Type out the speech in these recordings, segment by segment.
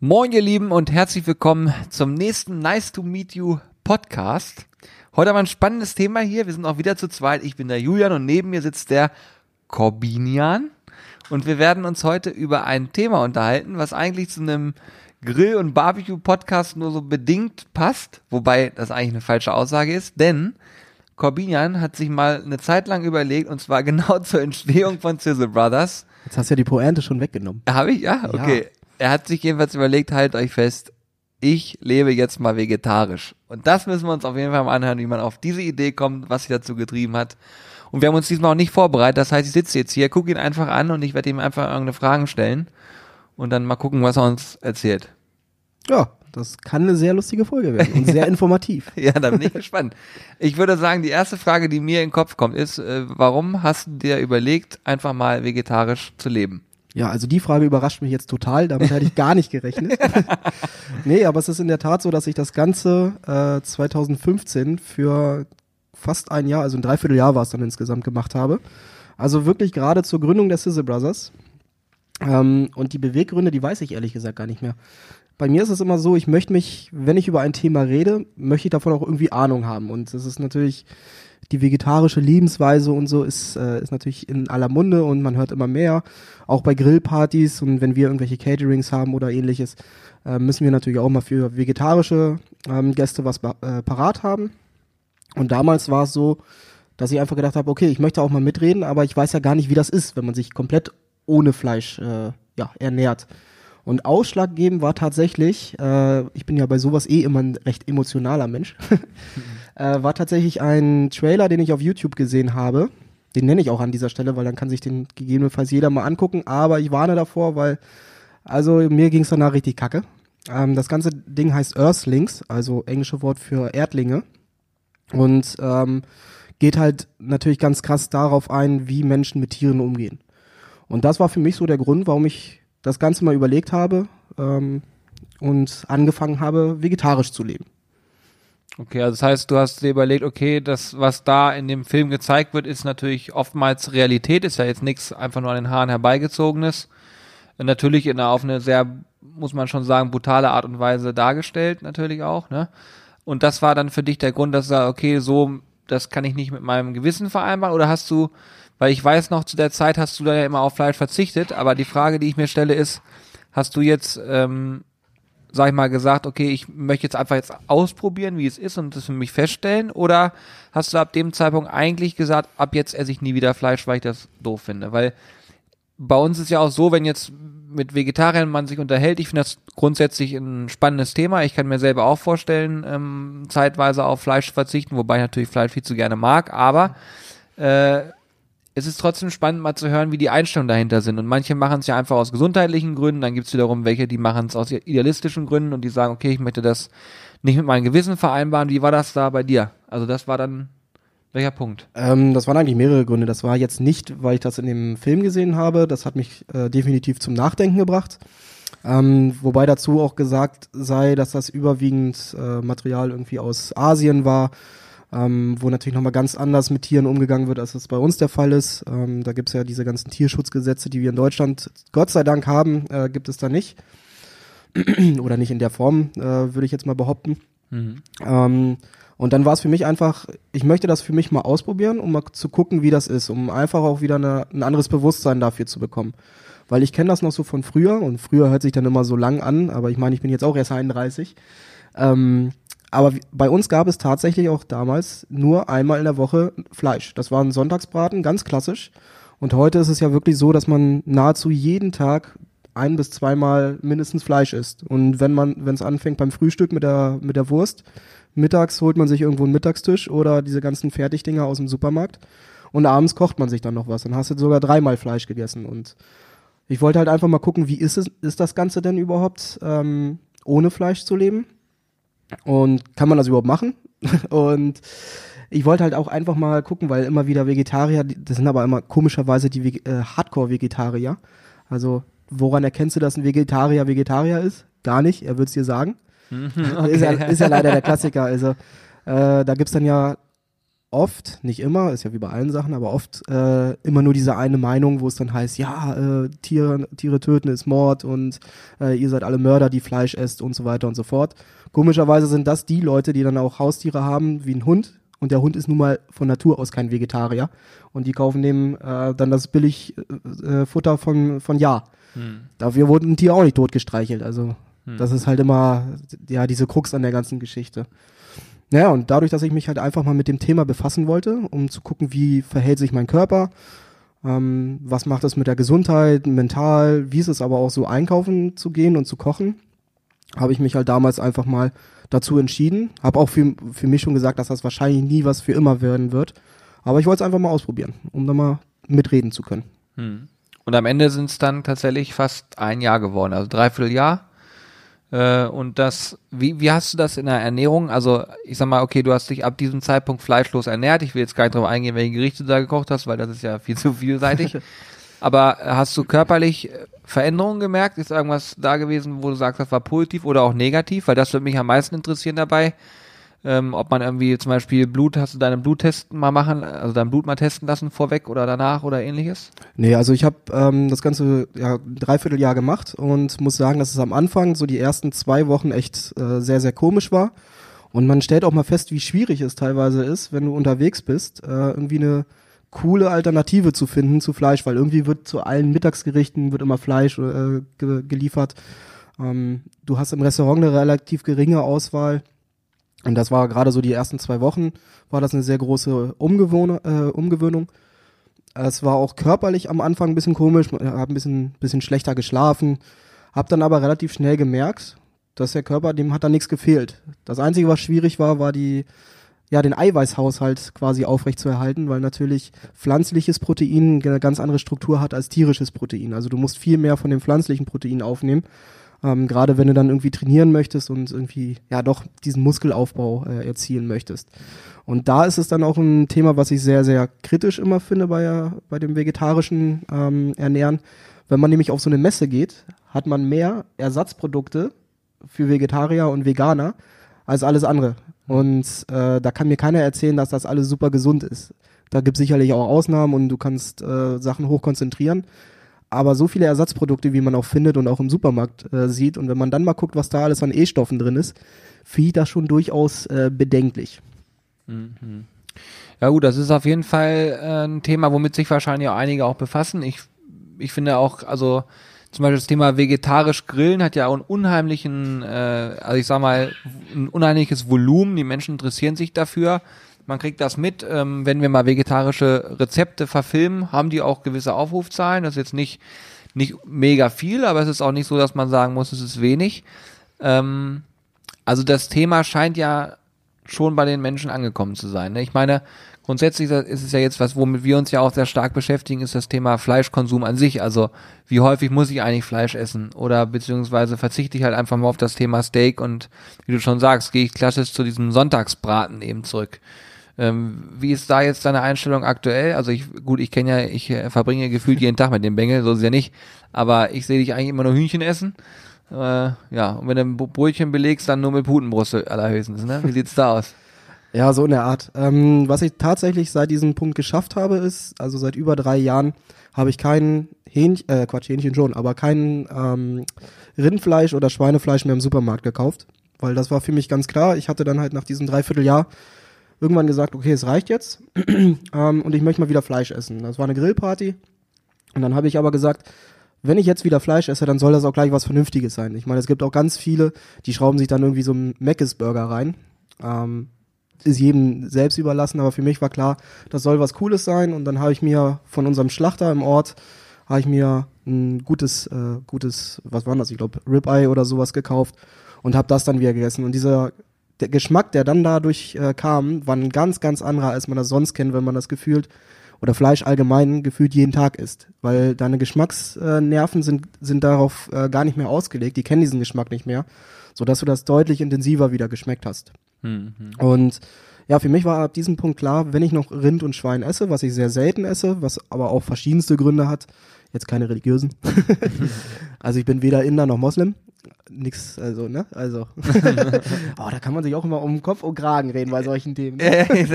Moin ihr Lieben und herzlich willkommen zum nächsten Nice to Meet You Podcast. Heute haben wir ein spannendes Thema hier. Wir sind auch wieder zu zweit. Ich bin der Julian und neben mir sitzt der Corbinian. Und wir werden uns heute über ein Thema unterhalten, was eigentlich zu einem Grill- und Barbecue-Podcast nur so bedingt passt, wobei das eigentlich eine falsche Aussage ist, denn Corbinian hat sich mal eine Zeit lang überlegt, und zwar genau zur Entstehung von Sizzle Brothers. Jetzt hast du ja die Pointe schon weggenommen. Habe ich? Ja, okay. Er hat sich jedenfalls überlegt, halt euch fest, ich lebe jetzt mal vegetarisch. Und das müssen wir uns auf jeden Fall mal anhören, wie man auf diese Idee kommt, was sie dazu getrieben hat. Und wir haben uns diesmal auch nicht vorbereitet. Das heißt, ich sitze jetzt hier, gucke ihn einfach an und ich werde ihm einfach irgendeine Fragen stellen und dann mal gucken, was er uns erzählt. Ja, das kann eine sehr lustige Folge werden und sehr informativ. Ja, da bin ich gespannt. Ich würde sagen, die erste Frage, die mir in den Kopf kommt, ist, äh, warum hast du dir überlegt, einfach mal vegetarisch zu leben? Ja, also die Frage überrascht mich jetzt total, damit hätte ich gar nicht gerechnet. nee, aber es ist in der Tat so, dass ich das Ganze äh, 2015 für fast ein Jahr, also ein Dreivierteljahr war es dann insgesamt gemacht habe. Also wirklich gerade zur Gründung der Sizzle Brothers. Ähm, und die Beweggründe, die weiß ich ehrlich gesagt gar nicht mehr. Bei mir ist es immer so, ich möchte mich, wenn ich über ein Thema rede, möchte ich davon auch irgendwie Ahnung haben. Und das ist natürlich die vegetarische Lebensweise und so ist, äh, ist natürlich in aller Munde und man hört immer mehr. Auch bei Grillpartys und wenn wir irgendwelche Caterings haben oder ähnliches, äh, müssen wir natürlich auch mal für vegetarische ähm, Gäste was äh, parat haben. Und damals war es so, dass ich einfach gedacht habe, okay, ich möchte auch mal mitreden, aber ich weiß ja gar nicht, wie das ist, wenn man sich komplett ohne Fleisch äh, ja, ernährt. Und ausschlaggebend war tatsächlich, äh, ich bin ja bei sowas eh immer ein recht emotionaler Mensch, äh, war tatsächlich ein Trailer, den ich auf YouTube gesehen habe. Den nenne ich auch an dieser Stelle, weil dann kann sich den gegebenenfalls jeder mal angucken. Aber ich warne davor, weil, also mir ging es danach richtig kacke. Ähm, das ganze Ding heißt Earthlings, also englische Wort für Erdlinge. Und ähm, geht halt natürlich ganz krass darauf ein, wie Menschen mit Tieren umgehen. Und das war für mich so der Grund, warum ich das Ganze mal überlegt habe ähm, und angefangen habe, vegetarisch zu leben. Okay, also das heißt, du hast dir überlegt, okay, das, was da in dem Film gezeigt wird, ist natürlich oftmals Realität, ist ja jetzt nichts einfach nur an den Haaren herbeigezogenes. Natürlich in einer, auf eine sehr, muss man schon sagen, brutale Art und Weise dargestellt, natürlich auch, ne? Und das war dann für dich der Grund, dass du sagst, okay, so, das kann ich nicht mit meinem Gewissen vereinbaren, oder hast du weil ich weiß noch, zu der Zeit hast du da ja immer auf Fleisch verzichtet, aber die Frage, die ich mir stelle, ist, hast du jetzt, ähm, sag ich mal, gesagt, okay, ich möchte jetzt einfach jetzt ausprobieren, wie es ist und das für mich feststellen? Oder hast du ab dem Zeitpunkt eigentlich gesagt, ab jetzt esse ich nie wieder Fleisch, weil ich das doof finde? Weil bei uns ist ja auch so, wenn jetzt mit Vegetariern man sich unterhält, ich finde das grundsätzlich ein spannendes Thema. Ich kann mir selber auch vorstellen, ähm, zeitweise auf Fleisch zu verzichten, wobei ich natürlich Fleisch viel zu gerne mag, aber äh, es ist trotzdem spannend, mal zu hören, wie die Einstellungen dahinter sind. Und manche machen es ja einfach aus gesundheitlichen Gründen, dann gibt es wiederum welche, die machen es aus idealistischen Gründen und die sagen, okay, ich möchte das nicht mit meinem Gewissen vereinbaren. Wie war das da bei dir? Also das war dann welcher Punkt? Ähm, das waren eigentlich mehrere Gründe. Das war jetzt nicht, weil ich das in dem Film gesehen habe. Das hat mich äh, definitiv zum Nachdenken gebracht. Ähm, wobei dazu auch gesagt sei, dass das überwiegend äh, Material irgendwie aus Asien war ähm, wo natürlich nochmal ganz anders mit Tieren umgegangen wird, als das bei uns der Fall ist. Ähm, da gibt es ja diese ganzen Tierschutzgesetze, die wir in Deutschland Gott sei Dank haben, äh, gibt es da nicht. Oder nicht in der Form, äh, würde ich jetzt mal behaupten. Mhm. Ähm, und dann war es für mich einfach, ich möchte das für mich mal ausprobieren, um mal zu gucken, wie das ist, um einfach auch wieder eine, ein anderes Bewusstsein dafür zu bekommen. Weil ich kenne das noch so von früher und früher hört sich dann immer so lang an, aber ich meine, ich bin jetzt auch erst 31. Ähm, aber bei uns gab es tatsächlich auch damals nur einmal in der Woche Fleisch. Das war ein Sonntagsbraten, ganz klassisch. Und heute ist es ja wirklich so, dass man nahezu jeden Tag ein bis zweimal mindestens Fleisch isst. Und wenn man, wenn es anfängt beim Frühstück mit der, mit der Wurst, mittags holt man sich irgendwo einen Mittagstisch oder diese ganzen Fertigdinger aus dem Supermarkt. Und abends kocht man sich dann noch was. Dann hast du sogar dreimal Fleisch gegessen. Und ich wollte halt einfach mal gucken, wie ist es, ist das Ganze denn überhaupt, ähm, ohne Fleisch zu leben? Und kann man das überhaupt machen? und ich wollte halt auch einfach mal gucken, weil immer wieder Vegetarier, das sind aber immer komischerweise die äh, Hardcore-Vegetarier. Also woran erkennst du, dass ein Vegetarier Vegetarier ist? Gar nicht, er wird es dir sagen. Okay. Mhm, ist, ja, ist, ja, leider der Klassiker. Also äh, da gibt's dann ja oft, nicht immer, ist ja wie bei allen Sachen, aber oft äh, immer nur diese eine Meinung, wo es dann heißt, ja, äh, Tiere, Tiere töten ist Mord und äh, ihr seid alle Mörder, die Fleisch esst und so weiter und so fort. Komischerweise sind das die Leute, die dann auch Haustiere haben, wie ein Hund. Und der Hund ist nun mal von Natur aus kein Vegetarier. Und die kaufen dem äh, dann das billig äh, äh Futter von, von Ja. Hm. Dafür wurde ein Tier auch nicht totgestreichelt. Also hm. das ist halt immer ja diese Krux an der ganzen Geschichte. Naja, und dadurch, dass ich mich halt einfach mal mit dem Thema befassen wollte, um zu gucken, wie verhält sich mein Körper, ähm, was macht es mit der Gesundheit, mental, wie ist es aber auch so einkaufen zu gehen und zu kochen, habe ich mich halt damals einfach mal dazu entschieden. Habe auch für, für mich schon gesagt, dass das wahrscheinlich nie was für immer werden wird. Aber ich wollte es einfach mal ausprobieren, um da mal mitreden zu können. Hm. Und am Ende sind es dann tatsächlich fast ein Jahr geworden, also dreiviertel Jahr. Äh, und das, wie, wie hast du das in der Ernährung? Also, ich sag mal, okay, du hast dich ab diesem Zeitpunkt fleischlos ernährt. Ich will jetzt gar nicht darauf eingehen, welche Gerichte du da gekocht hast, weil das ist ja viel zu vielseitig. Aber hast du körperlich äh, Veränderungen gemerkt? Ist irgendwas da gewesen, wo du sagst, das war positiv oder auch negativ? Weil das würde mich am meisten interessieren dabei ähm, ob man irgendwie zum Beispiel Blut, hast du deinen Bluttest mal machen, also dein Blut mal testen lassen vorweg oder danach oder ähnliches? Nee, also ich habe ähm, das ganze ja, dreiviertel Jahr gemacht und muss sagen, dass es am Anfang so die ersten zwei Wochen echt äh, sehr, sehr komisch war. Und man stellt auch mal fest, wie schwierig es teilweise ist, wenn du unterwegs bist, äh, irgendwie eine coole Alternative zu finden zu Fleisch, weil irgendwie wird zu allen Mittagsgerichten wird immer Fleisch äh, ge geliefert. Ähm, du hast im Restaurant eine relativ geringe Auswahl. Und das war gerade so die ersten zwei Wochen, war das eine sehr große Umgewohne, äh, Umgewöhnung. Es war auch körperlich am Anfang ein bisschen komisch, habe ein bisschen, bisschen schlechter geschlafen, habe dann aber relativ schnell gemerkt, dass der Körper, dem hat da nichts gefehlt. Das Einzige, was schwierig war, war die, ja, den Eiweißhaushalt quasi aufrechtzuerhalten, weil natürlich pflanzliches Protein eine ganz andere Struktur hat als tierisches Protein. Also du musst viel mehr von dem pflanzlichen Protein aufnehmen. Ähm, Gerade wenn du dann irgendwie trainieren möchtest und irgendwie ja doch diesen Muskelaufbau äh, erzielen möchtest. Und da ist es dann auch ein Thema, was ich sehr, sehr kritisch immer finde bei, bei dem vegetarischen ähm, Ernähren. Wenn man nämlich auf so eine Messe geht, hat man mehr Ersatzprodukte für Vegetarier und Veganer als alles andere. Und äh, da kann mir keiner erzählen, dass das alles super gesund ist. Da gibt es sicherlich auch Ausnahmen und du kannst äh, Sachen hochkonzentrieren aber so viele Ersatzprodukte, wie man auch findet und auch im Supermarkt äh, sieht. Und wenn man dann mal guckt, was da alles an E-Stoffen drin ist, finde ich das schon durchaus äh, bedenklich. Mhm. Ja gut, das ist auf jeden Fall äh, ein Thema, womit sich wahrscheinlich auch einige auch befassen. Ich, ich finde auch, also zum Beispiel das Thema vegetarisch Grillen hat ja auch einen unheimlichen, äh, also ich sag mal, ein unheimliches Volumen. Die Menschen interessieren sich dafür man kriegt das mit, ähm, wenn wir mal vegetarische Rezepte verfilmen, haben die auch gewisse Aufrufzahlen. Das ist jetzt nicht, nicht mega viel, aber es ist auch nicht so, dass man sagen muss, es ist wenig. Ähm, also das Thema scheint ja schon bei den Menschen angekommen zu sein. Ne? Ich meine, grundsätzlich ist es ja jetzt was, womit wir uns ja auch sehr stark beschäftigen, ist das Thema Fleischkonsum an sich. Also wie häufig muss ich eigentlich Fleisch essen? Oder beziehungsweise verzichte ich halt einfach mal auf das Thema Steak und wie du schon sagst, gehe ich klassisch zu diesem Sonntagsbraten eben zurück. Ähm, wie ist da jetzt deine Einstellung aktuell? Also ich, gut, ich kenne ja, ich äh, verbringe gefühlt jeden Tag mit dem Bengel, so ist ja nicht. Aber ich sehe dich eigentlich immer nur Hühnchen essen. Äh, ja, und wenn du ein Brötchen belegst, dann nur mit Putenbrust allerhöchstens, ne? Wie sieht's da aus? Ja, so in der Art. Ähm, was ich tatsächlich seit diesem Punkt geschafft habe, ist, also seit über drei Jahren habe ich kein Hähnchen, äh, Quatsch, Hähnchen schon, aber kein ähm, Rindfleisch oder Schweinefleisch mehr im Supermarkt gekauft. Weil das war für mich ganz klar. Ich hatte dann halt nach diesem Dreivierteljahr irgendwann gesagt, okay, es reicht jetzt ähm, und ich möchte mal wieder Fleisch essen. Das war eine Grillparty und dann habe ich aber gesagt, wenn ich jetzt wieder Fleisch esse, dann soll das auch gleich was Vernünftiges sein. Ich meine, es gibt auch ganz viele, die schrauben sich dann irgendwie so einen Mc's-Burger rein. Ähm, ist jedem selbst überlassen, aber für mich war klar, das soll was Cooles sein und dann habe ich mir von unserem Schlachter im Ort habe ich mir ein gutes, äh, gutes, was war das? Ich glaube Ribeye oder sowas gekauft und habe das dann wieder gegessen. Und dieser der Geschmack, der dann dadurch äh, kam, war ein ganz, ganz anderer, als man das sonst kennt, wenn man das gefühlt oder Fleisch allgemein gefühlt jeden Tag isst. Weil deine Geschmacksnerven sind, sind darauf äh, gar nicht mehr ausgelegt, die kennen diesen Geschmack nicht mehr, sodass du das deutlich intensiver wieder geschmeckt hast. Mhm. Und ja, für mich war ab diesem Punkt klar, wenn ich noch Rind und Schwein esse, was ich sehr selten esse, was aber auch verschiedenste Gründe hat, jetzt keine religiösen. also ich bin weder Inder noch Moslem, nix, also, ne? Also. oh, da kann man sich auch immer um Kopf und Kragen reden bei solchen Themen.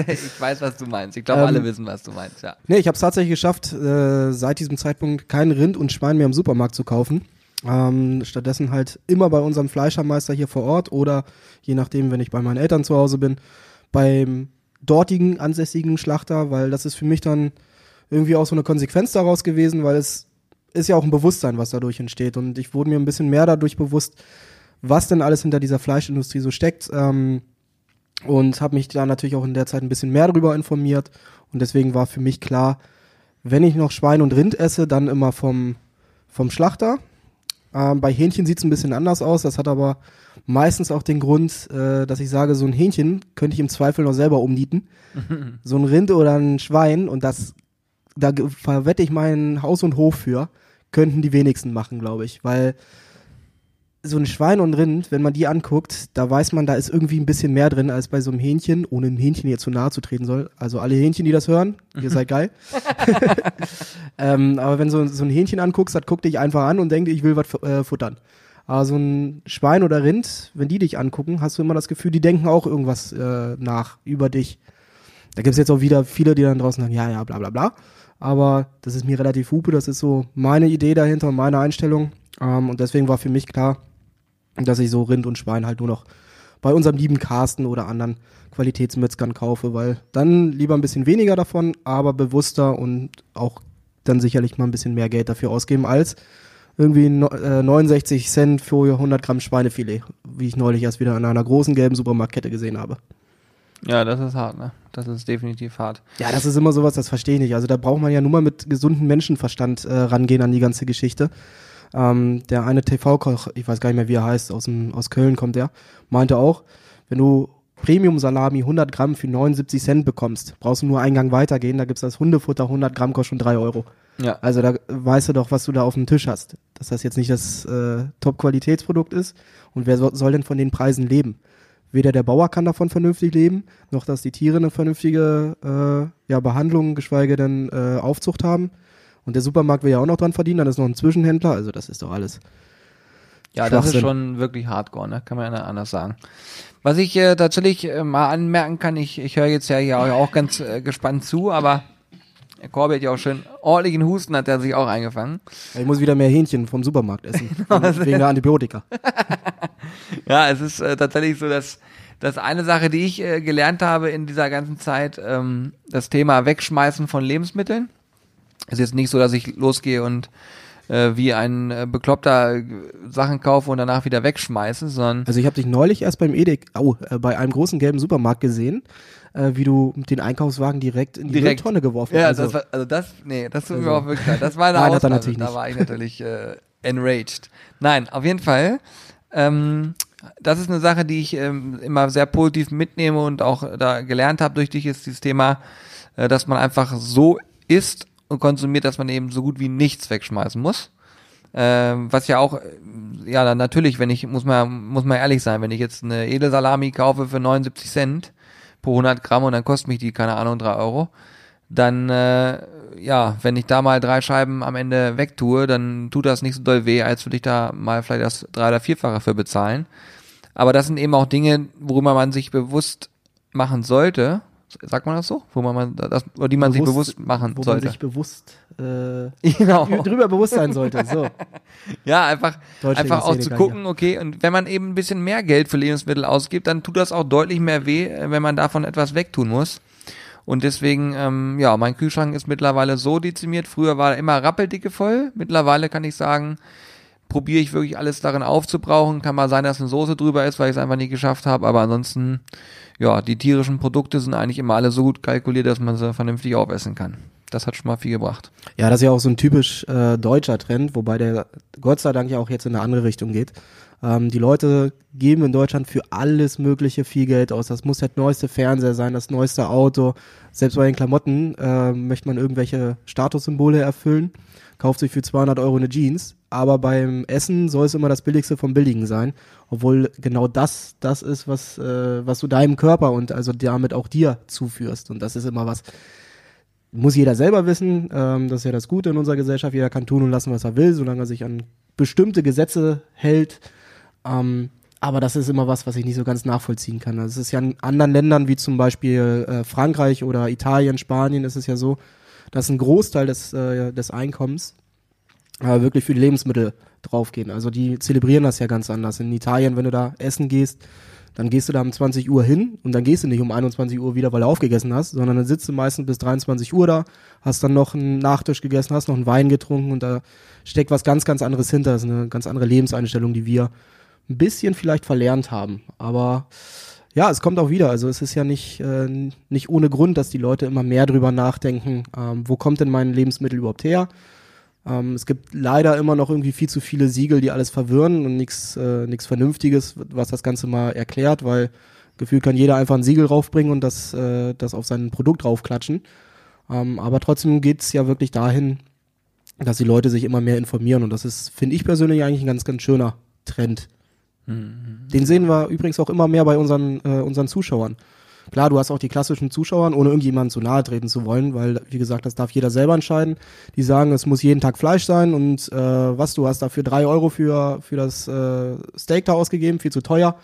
Ich weiß, was du meinst. Ich glaube, Ähm, alle wissen, was du meinst, ja. Nee, ich habe es tatsächlich geschafft, äh, seit diesem Zeitpunkt kein Rind und Schwein mehr im Supermarkt zu kaufen. Ähm, stattdessen halt immer bei unserem Fleischermeister hier vor Ort oder je nachdem, wenn ich bei meinen Eltern zu Hause bin, beim dortigen ansässigen Schlachter, weil das ist für mich dann irgendwie auch so eine Konsequenz daraus gewesen, weil es ist ja auch ein Bewusstsein, was dadurch entsteht. Und ich wurde mir ein bisschen mehr dadurch bewusst, was denn alles hinter dieser Fleischindustrie so steckt. Ähm, und habe mich da natürlich auch in der Zeit ein bisschen mehr darüber informiert. Und deswegen war für mich klar, wenn ich noch Schwein und Rind esse, dann immer vom, vom Schlachter. Ähm, bei Hähnchen sieht es ein bisschen anders aus. Das hat aber meistens auch den Grund, äh, dass ich sage, so ein Hähnchen könnte ich im Zweifel noch selber umnieten. so ein Rind oder ein Schwein und das, da verwette ich meinen Haus und Hof für, könnten die wenigsten machen, glaube ich. Weil so ein Schwein und Rind, wenn man die anguckt, da weiß man, da ist irgendwie ein bisschen mehr drin als bei so einem Hähnchen, ohne einem Hähnchen hier zu nahe zu treten soll. Also alle Hähnchen, die das hören, ihr seid geil. ähm, aber wenn du so ein Hähnchen anguckst, das guckt dich einfach an und denkt, ich will was äh, futtern. Aber so ein Schwein oder Rind, wenn die dich angucken, hast du immer das Gefühl, die denken auch irgendwas äh, nach über dich. Da gibt es jetzt auch wieder viele, die dann draußen sagen, ja, ja, bla bla bla. Aber das ist mir relativ hupe, das ist so meine Idee dahinter und meine Einstellung. Ähm, und deswegen war für mich klar, dass ich so Rind und Schwein halt nur noch bei unserem lieben Carsten oder anderen Qualitätsmetzgern kaufe, weil dann lieber ein bisschen weniger davon, aber bewusster und auch dann sicherlich mal ein bisschen mehr Geld dafür ausgeben als irgendwie no, äh, 69 Cent für 100 Gramm Schweinefilet, wie ich neulich erst wieder an einer großen gelben Supermarktkette gesehen habe. Ja, das ist hart, ne? Das ist definitiv hart. Ja, das ist immer sowas, das verstehe ich nicht. Also da braucht man ja nur mal mit gesundem Menschenverstand äh, rangehen an die ganze Geschichte. Ähm, der eine TV-Koch, ich weiß gar nicht mehr, wie er heißt, aus, dem, aus Köln kommt der, meinte auch, wenn du Premium-Salami 100 Gramm für 79 Cent bekommst, brauchst du nur einen Gang weitergehen, da gibt's das Hundefutter 100 Gramm kostet schon 3 Euro. Ja. Also da weißt du doch, was du da auf dem Tisch hast. Dass das jetzt nicht das äh, Top-Qualitätsprodukt ist. Und wer so, soll denn von den Preisen leben? Weder der Bauer kann davon vernünftig leben, noch dass die Tiere eine vernünftige äh, ja, Behandlung, geschweige denn äh, Aufzucht haben. Und der Supermarkt will ja auch noch dran verdienen, dann ist noch ein Zwischenhändler, also das ist doch alles. Ja, das ist schon wirklich hardcore, ne? Kann man ja nicht anders sagen. Was ich äh, tatsächlich äh, mal anmerken kann, ich, ich höre jetzt ja hier auch, ganz äh, gespannt zu, aber hat ja auch schön ordentlichen Husten, hat er sich auch eingefangen. Ich muss wieder mehr Hähnchen vom Supermarkt essen, wegen, wegen der Antibiotika. Ja, es ist äh, tatsächlich so, dass, dass eine Sache, die ich äh, gelernt habe in dieser ganzen Zeit, ähm, das Thema Wegschmeißen von Lebensmitteln. Es ist jetzt nicht so, dass ich losgehe und äh, wie ein äh, Bekloppter äh, Sachen kaufe und danach wieder wegschmeiße, sondern Also ich habe dich neulich erst beim Edek, oh, bei einem großen gelben Supermarkt gesehen, äh, wie du den Einkaufswagen direkt in die Direkt. Mülltonne geworfen Ja, hast. das war, also das, nee, das tut mir Also- auch wirklich leid. Das war eine Nein, Ausnahme. Da war ich natürlich enraged. Nein, auf jeden Fall. Ähm, das ist eine Sache, die ich ähm, immer sehr positiv mitnehme und auch da gelernt habe durch dich, ist dieses Thema, äh, dass man einfach so isst und konsumiert, dass man eben so gut wie nichts wegschmeißen muss. Ähm, was ja auch, äh, ja, dann natürlich, wenn ich, muss man, muss man ehrlich sein, wenn ich jetzt eine Edelsalami kaufe für 79 Cent pro 100 Gramm und dann kostet mich die, keine Ahnung, 3 Euro, dann, äh, ja, wenn ich da mal drei Scheiben am Ende wegtue, dann tut das nicht so doll weh, als würde ich da mal vielleicht das drei- oder vierfache für bezahlen. Aber das sind eben auch Dinge, worüber man sich bewusst machen sollte. Sagt man das so? Wo man das, oder die man sich bewusst machen wo sollte. man sich bewusst äh, genau. drüber bewusst sein sollte. So. Ja, einfach, Deutsche einfach auch zu gucken, okay, und wenn man eben ein bisschen mehr Geld für Lebensmittel ausgibt, dann tut das auch deutlich mehr weh, äh, wenn man davon etwas wegtun muss. Und deswegen, ähm, ja, mein Kühlschrank ist mittlerweile so dezimiert. Früher war er immer rappeldicke voll. Mittlerweile kann ich sagen, probiere ich wirklich alles darin aufzubrauchen. Kann mal sein, dass eine Soße drüber ist, weil ich es einfach nicht geschafft habe. Aber ansonsten, ja, die tierischen Produkte sind eigentlich immer alle so gut kalkuliert, dass man sie vernünftig aufessen kann. Das hat schon mal viel gebracht. Ja, das ist ja auch so ein typisch äh, deutscher Trend, wobei der Gott sei Dank ja auch jetzt in eine andere Richtung geht. Ähm, die Leute geben in Deutschland für alles Mögliche viel Geld aus. Das muss der neueste Fernseher sein, das neueste Auto. Selbst bei den Klamotten äh, möchte man irgendwelche Statussymbole erfüllen, kauft sich für 200 Euro eine Jeans. Aber beim Essen soll es immer das Billigste vom Billigen sein, obwohl genau das das ist, was äh, was du deinem Körper und also damit auch dir zuführst. Und das ist immer was, muss jeder selber wissen. Ähm, das ist ja das Gute in unserer Gesellschaft. Jeder kann tun und lassen, was er will, solange er sich an bestimmte Gesetze hält. Ähm, aber das ist immer was, was ich nicht so ganz nachvollziehen kann. Also es ist ja in anderen Ländern wie zum Beispiel äh, Frankreich oder Italien, Spanien ist es ja so, dass ein Großteil des, äh, des Einkommens äh, wirklich für die Lebensmittel draufgehen. Also die zelebrieren das ja ganz anders. In Italien, wenn du da essen gehst, dann gehst du da um 20 Uhr hin und dann gehst du nicht um 21 Uhr wieder, weil du aufgegessen hast, sondern dann sitzt du meistens bis 23 Uhr da, hast dann noch einen Nachtisch gegessen, hast noch einen Wein getrunken und da steckt was ganz, ganz anderes hinter. Das ist eine ganz andere Lebenseinstellung, die wir ein bisschen vielleicht verlernt haben. Aber ja, es kommt auch wieder. Also es ist ja nicht, äh, nicht ohne Grund, dass die Leute immer mehr drüber nachdenken, ähm, wo kommt denn mein Lebensmittel überhaupt her? Ähm, es gibt leider immer noch irgendwie viel zu viele Siegel, die alles verwirren und nichts äh, Vernünftiges, was das Ganze mal erklärt, weil gefühlt kann jeder einfach ein Siegel raufbringen und das, äh, das auf sein Produkt draufklatschen. Ähm, aber trotzdem geht's ja wirklich dahin, dass die Leute sich immer mehr informieren und das ist, finde ich persönlich, eigentlich ein ganz, ganz schöner Trend. Mhm. Den sehen wir übrigens auch immer mehr bei unseren, äh, unseren Zuschauern. Klar, du hast auch die klassischen Zuschauern, ohne irgendjemandem zu nahe treten zu wollen, weil, wie gesagt, das darf jeder selber entscheiden. Die sagen, es muss jeden Tag Fleisch sein und äh, was, du hast dafür drei Euro für, für das äh, Steak da ausgegeben, viel zu teuer.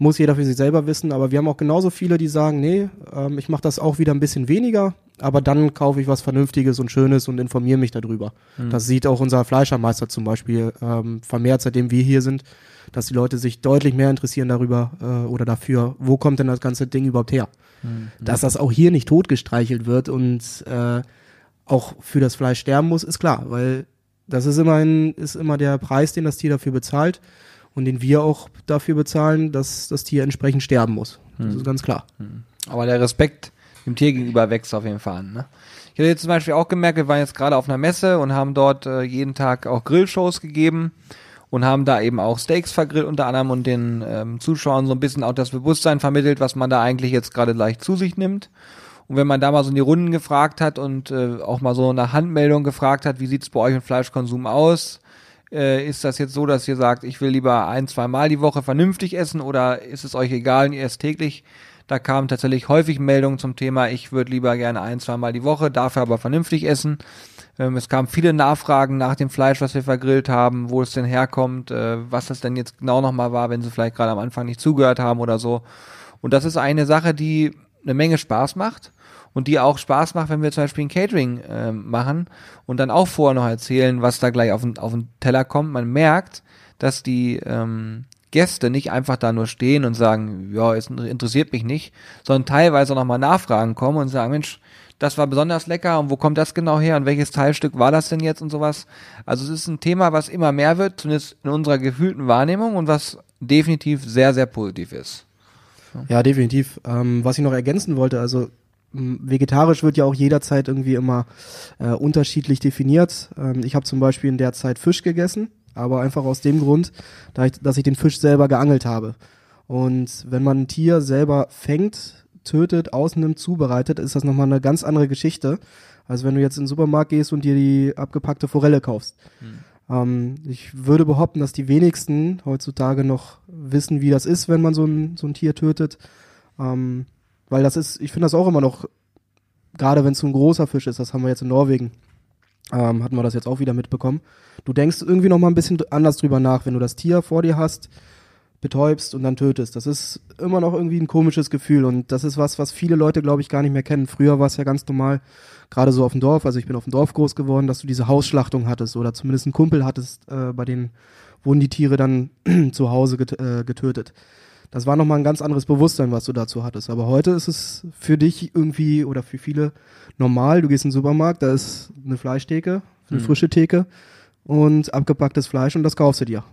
Muss jeder für sich selber wissen, aber wir haben auch genauso viele, die sagen, nee, ähm, ich mache das auch wieder ein bisschen weniger, aber dann kaufe ich was Vernünftiges und Schönes und informiere mich darüber. Mhm. Das sieht auch unser Fleischermeister zum Beispiel ähm, vermehrt, seitdem wir hier sind dass die Leute sich deutlich mehr interessieren darüber äh, oder dafür, wo kommt denn das ganze Ding überhaupt her. Mhm. Dass das auch hier nicht totgestreichelt wird und äh, auch für das Fleisch sterben muss, ist klar, weil das ist immer, ein, ist immer der Preis, den das Tier dafür bezahlt und den wir auch dafür bezahlen, dass das Tier entsprechend sterben muss. Das mhm. ist ganz klar. Mhm. Aber der Respekt dem Tier gegenüber wächst auf jeden Fall an. Ne? Ich habe jetzt zum Beispiel auch gemerkt, wir waren jetzt gerade auf einer Messe und haben dort äh, jeden Tag auch Grillshows gegeben und haben da eben auch Steaks vergrillt unter anderem und den ähm, Zuschauern so ein bisschen auch das Bewusstsein vermittelt, was man da eigentlich jetzt gerade leicht zu sich nimmt. Und wenn man da mal so in die Runden gefragt hat und äh, auch mal so nach Handmeldung gefragt hat, wie sieht's bei euch mit Fleischkonsum aus? Äh, ist das jetzt so, dass ihr sagt, ich will lieber ein, zwei Mal die Woche vernünftig essen oder ist es euch egal und ihr esst täglich? Da kamen tatsächlich häufig Meldungen zum Thema, ich würde lieber gerne ein, zwei Mal die Woche, dafür aber vernünftig essen. Ähm, es kamen viele Nachfragen nach dem Fleisch, was wir vergrillt haben, wo es denn herkommt, äh, was das denn jetzt genau nochmal war, wenn sie vielleicht gerade am Anfang nicht zugehört haben oder so. Und das ist eine Sache, die eine Menge Spaß macht und die auch Spaß macht, wenn wir zum Beispiel ein Catering äh, machen und dann auch vorher noch erzählen, was da gleich auf den, auf den Teller kommt. Man merkt, dass die ähm, Gäste nicht einfach da nur stehen und sagen, ja, es interessiert mich nicht, sondern teilweise nochmal Nachfragen kommen und sagen, Mensch, das war besonders lecker und wo kommt das genau her und welches Teilstück war das denn jetzt und sowas. Also es ist ein Thema, was immer mehr wird, zumindest in unserer gefühlten Wahrnehmung und was definitiv sehr, sehr positiv ist. Ja, definitiv. Ähm, was ich noch ergänzen wollte, also vegetarisch wird ja auch jederzeit irgendwie immer äh, unterschiedlich definiert. Ähm, ich habe zum Beispiel in der Zeit Fisch gegessen, aber einfach aus dem Grund, da ich, dass ich den Fisch selber geangelt habe. Und wenn man ein Tier selber fängt, tötet, ausnimmt, zubereitet, ist das nochmal eine ganz andere Geschichte, als wenn du jetzt in den Supermarkt gehst und dir die abgepackte Forelle kaufst. Hm. Ähm, ich würde behaupten, dass die wenigsten heutzutage noch wissen, wie das ist, wenn man so ein, so ein Tier tötet. Ähm, weil das ist, ich finde das auch immer noch, gerade wenn es so ein großer Fisch ist, das haben wir jetzt in Norwegen, ähm, hatten wir das jetzt auch wieder mitbekommen. Du denkst irgendwie noch mal ein bisschen anders drüber nach, wenn du das Tier vor dir hast, betäubst und dann tötest. Das ist immer noch irgendwie ein komisches Gefühl und das ist was, was viele Leute, glaube ich, gar nicht mehr kennen. Früher war es ja ganz normal, gerade so auf dem Dorf, also ich bin auf dem Dorf groß geworden, dass du diese Hausschlachtung hattest oder zumindest einen Kumpel hattest, äh, bei denen wurden die Tiere dann zu Hause get äh, getötet. Das war nochmal ein ganz anderes Bewusstsein, was du dazu hattest. Aber heute ist es für dich irgendwie oder für viele normal. Du gehst in den Supermarkt, da ist eine Fleischtheke, eine mhm. frische Theke und abgepacktes Fleisch und das kaufst du dir.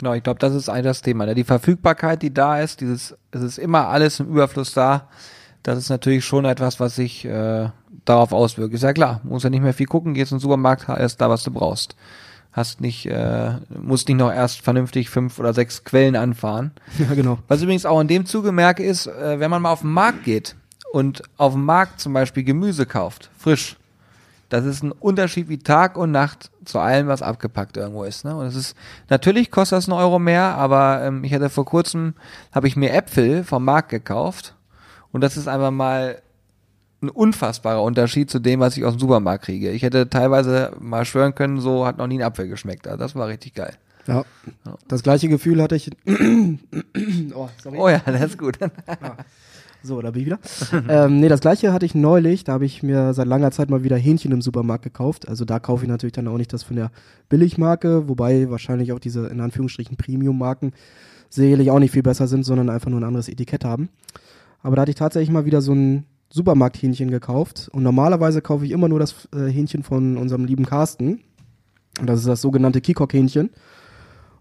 Genau, ich glaube, das ist ein das Thema. Ne? Die Verfügbarkeit, die da ist, dieses, es ist immer alles im Überfluss da. Das ist natürlich schon etwas, was sich äh, darauf auswirkt. Ist ja klar, muss ja nicht mehr viel gucken, gehst in den Supermarkt, hast da, was du brauchst. Hast nicht, äh, musst nicht noch erst vernünftig fünf oder sechs Quellen anfahren. Ja, genau. Was übrigens auch in dem Zuge merke, ist, äh, wenn man mal auf den Markt geht und auf dem Markt zum Beispiel Gemüse kauft, frisch, das ist ein Unterschied wie Tag und Nacht zu allem, was abgepackt irgendwo ist. Ne? Und es ist natürlich kostet das einen Euro mehr, aber ähm, ich hatte vor kurzem habe ich mir Äpfel vom Markt gekauft und das ist einfach mal ein unfassbarer Unterschied zu dem, was ich aus dem Supermarkt kriege. Ich hätte teilweise mal schwören können, so hat noch nie ein Apfel geschmeckt. Also das war richtig geil. Ja. Das gleiche Gefühl hatte ich. oh, sorry. Oh ja, das ist gut. So, da bin ich wieder. ähm, nee, das gleiche hatte ich neulich. Da habe ich mir seit langer Zeit mal wieder Hähnchen im Supermarkt gekauft. Also da kaufe ich natürlich dann auch nicht das von der Billigmarke, wobei wahrscheinlich auch diese in Anführungsstrichen Premium-Marken sicherlich auch nicht viel besser sind, sondern einfach nur ein anderes Etikett haben. Aber da hatte ich tatsächlich mal wieder so ein Supermarkthähnchen gekauft. Und normalerweise kaufe ich immer nur das äh, Hähnchen von unserem lieben Carsten. Und das ist das sogenannte Kikok-Hähnchen.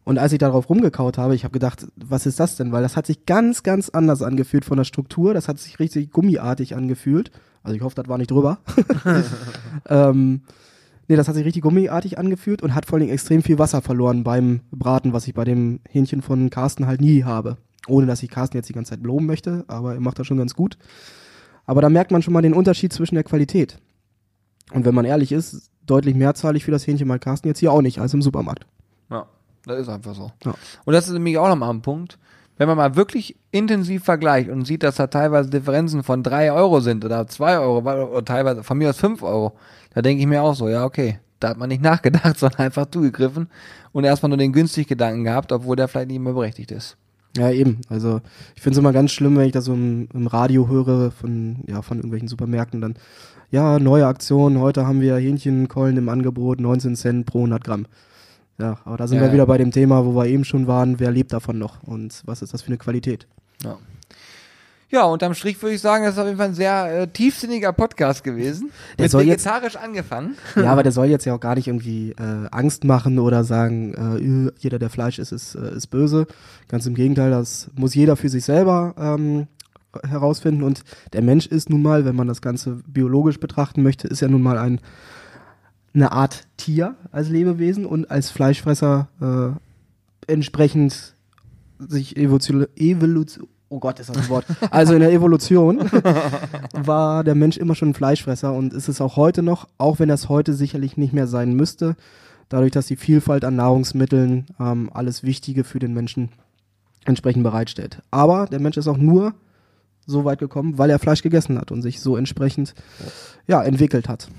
Und als ich darauf rumgekaut habe, ich habe gedacht, was ist das denn? Weil das hat sich ganz, ganz anders angefühlt von der Struktur. Das hat sich richtig gummiartig angefühlt. Also ich hoffe, das war nicht drüber. ähm, nee, das hat sich richtig gummiartig angefühlt und hat vor allem extrem viel Wasser verloren beim Braten, was ich bei dem Hähnchen von Carsten halt nie habe. Ohne dass ich Carsten jetzt die ganze Zeit loben möchte, aber er macht das schon ganz gut. Aber da merkt man schon mal den Unterschied zwischen der Qualität. Und wenn man ehrlich ist, deutlich mehr zahle ich für das Hähnchen bei Carsten jetzt hier auch nicht als im Supermarkt. Ja, das ist einfach so. Ja. Und das ist nämlich auch nochmal ein Punkt. Wenn man mal wirklich intensiv vergleicht und sieht, dass da teilweise Differenzen von drei Euro sind oder zwei Euro oder teilweise von mir aus fünf Euro, da denke ich mir auch so, ja, okay, da hat man nicht nachgedacht, sondern einfach zugegriffen und erstmal nur den günstig Gedanken gehabt, obwohl der vielleicht nicht mehr berechtigt ist. Ja, eben. Also ich finde es immer ganz schlimm, wenn ich das so im, im Radio höre von, ja, von irgendwelchen Supermärkten dann, ja, neue Aktion, heute haben wir Hähnchenkeulen im Angebot, 19 Cent pro 100 Gramm. Ja, aber da sind Ja, wir wieder bei dem Thema, wo wir eben schon waren, wer lebt davon noch und was ist das für eine Qualität? Ja. Ja, unterm Strich würde ich sagen, das ist auf jeden Fall ein sehr äh, tiefsinniger Podcast gewesen. Der Mit soll jetzt- vegetarisch angefangen. ja, aber der soll jetzt ja auch gar nicht irgendwie äh, Angst machen oder sagen, äh, jeder, der Fleisch isst, ist, äh, ist böse. Ganz im Gegenteil, das muss jeder für sich selber ähm, herausfinden. Und der Mensch ist nun mal, wenn man das Ganze biologisch betrachten möchte, ist ja nun mal ein eine Art Tier als Lebewesen und als Fleischfresser äh, entsprechend sich Evolution, Evolution oh Gott, ist das ein Wort. Also in der Evolution war der Mensch immer schon ein Fleischfresser und ist es auch heute noch, auch wenn das heute sicherlich nicht mehr sein müsste, dadurch, dass die Vielfalt an Nahrungsmitteln ähm, alles Wichtige für den Menschen entsprechend bereitstellt. Aber der Mensch ist auch nur so weit gekommen, weil er Fleisch gegessen hat und sich so entsprechend ja, entwickelt hat.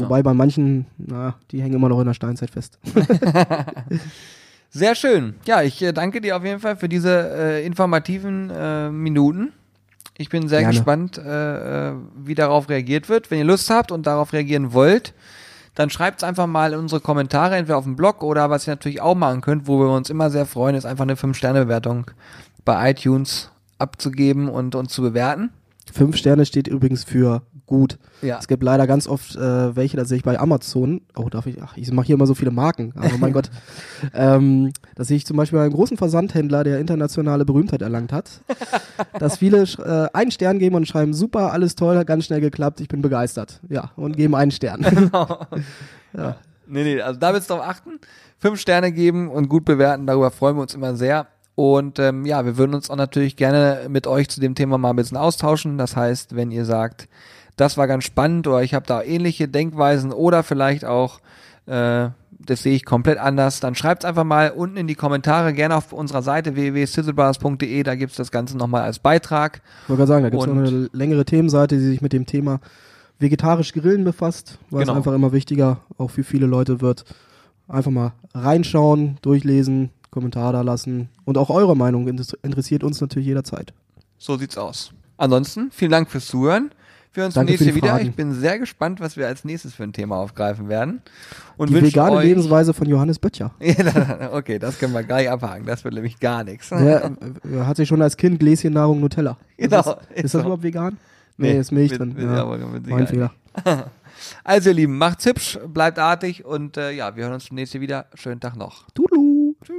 Wobei bei manchen, na, die hängen immer noch in der Steinzeit fest. Sehr schön. Ja, ich äh, danke dir auf jeden Fall für diese äh, informativen äh, Minuten. Ich bin sehr Gerne. gespannt, äh, äh, wie darauf reagiert wird. Wenn ihr Lust habt und darauf reagieren wollt, dann schreibt es einfach mal in unsere Kommentare, entweder auf dem Blog oder was ihr natürlich auch machen könnt, wo wir uns immer sehr freuen, ist einfach eine 5-Sterne-Bewertung bei iTunes abzugeben und uns zu bewerten. Fünf Sterne steht übrigens für gut. Ja. Es gibt leider ganz oft äh, welche, da sehe ich bei Amazon, oh, darf ich, ach, ich mache hier immer so viele Marken, aber mein Gott, ähm, da sehe ich zum Beispiel bei einem großen Versandhändler, der internationale Berühmtheit erlangt hat, dass viele äh, einen Stern geben und schreiben, super, alles toll, hat ganz schnell geklappt, ich bin begeistert. Ja, und geben einen Stern. ja. Nee, nee, also da wird's drauf achten. Fünf Sterne geben und gut bewerten, darüber freuen wir uns immer sehr. Und ähm, ja, wir würden uns auch natürlich gerne mit euch zu dem Thema mal ein bisschen austauschen. Das heißt, wenn ihr sagt, das war ganz spannend oder ich habe da ähnliche Denkweisen oder vielleicht auch, äh, das sehe ich komplett anders, dann schreibt's einfach mal unten in die Kommentare, gerne auf unserer Seite www.sizzlebars.de, da gibt's das Ganze nochmal als Beitrag. Ich wollte gerade sagen, da gibt es noch eine längere Themenseite, die sich mit dem Thema vegetarisch Grillen befasst, weil Genau. es einfach immer wichtiger auch für viele Leute wird. Einfach mal reinschauen, durchlesen, Kommentar da lassen und auch eure Meinung inter- interessiert uns natürlich jederzeit. So sieht's aus. Ansonsten, vielen Dank fürs Zuhören. Wir hören uns Danke nächste wieder. Fragen. Ich bin sehr gespannt, was wir als nächstes für ein Thema aufgreifen werden. Und Die vegane euch Lebensweise von Johannes Böttcher. Okay, das können wir gleich abhaken. Das wird nämlich gar nichts. Der äh, hat sich schon als Kind Gläschennahrung Nutella. Genau, Ist das, ist ist das so. überhaupt vegan? Nee, ist Milch mit- drin. mit- ja, mein Fehler. Also ihr Lieben, macht's hübsch, bleibt artig und äh, ja, wir hören uns nächste wieder. Schönen Tag noch. Tudelu. Tschüss.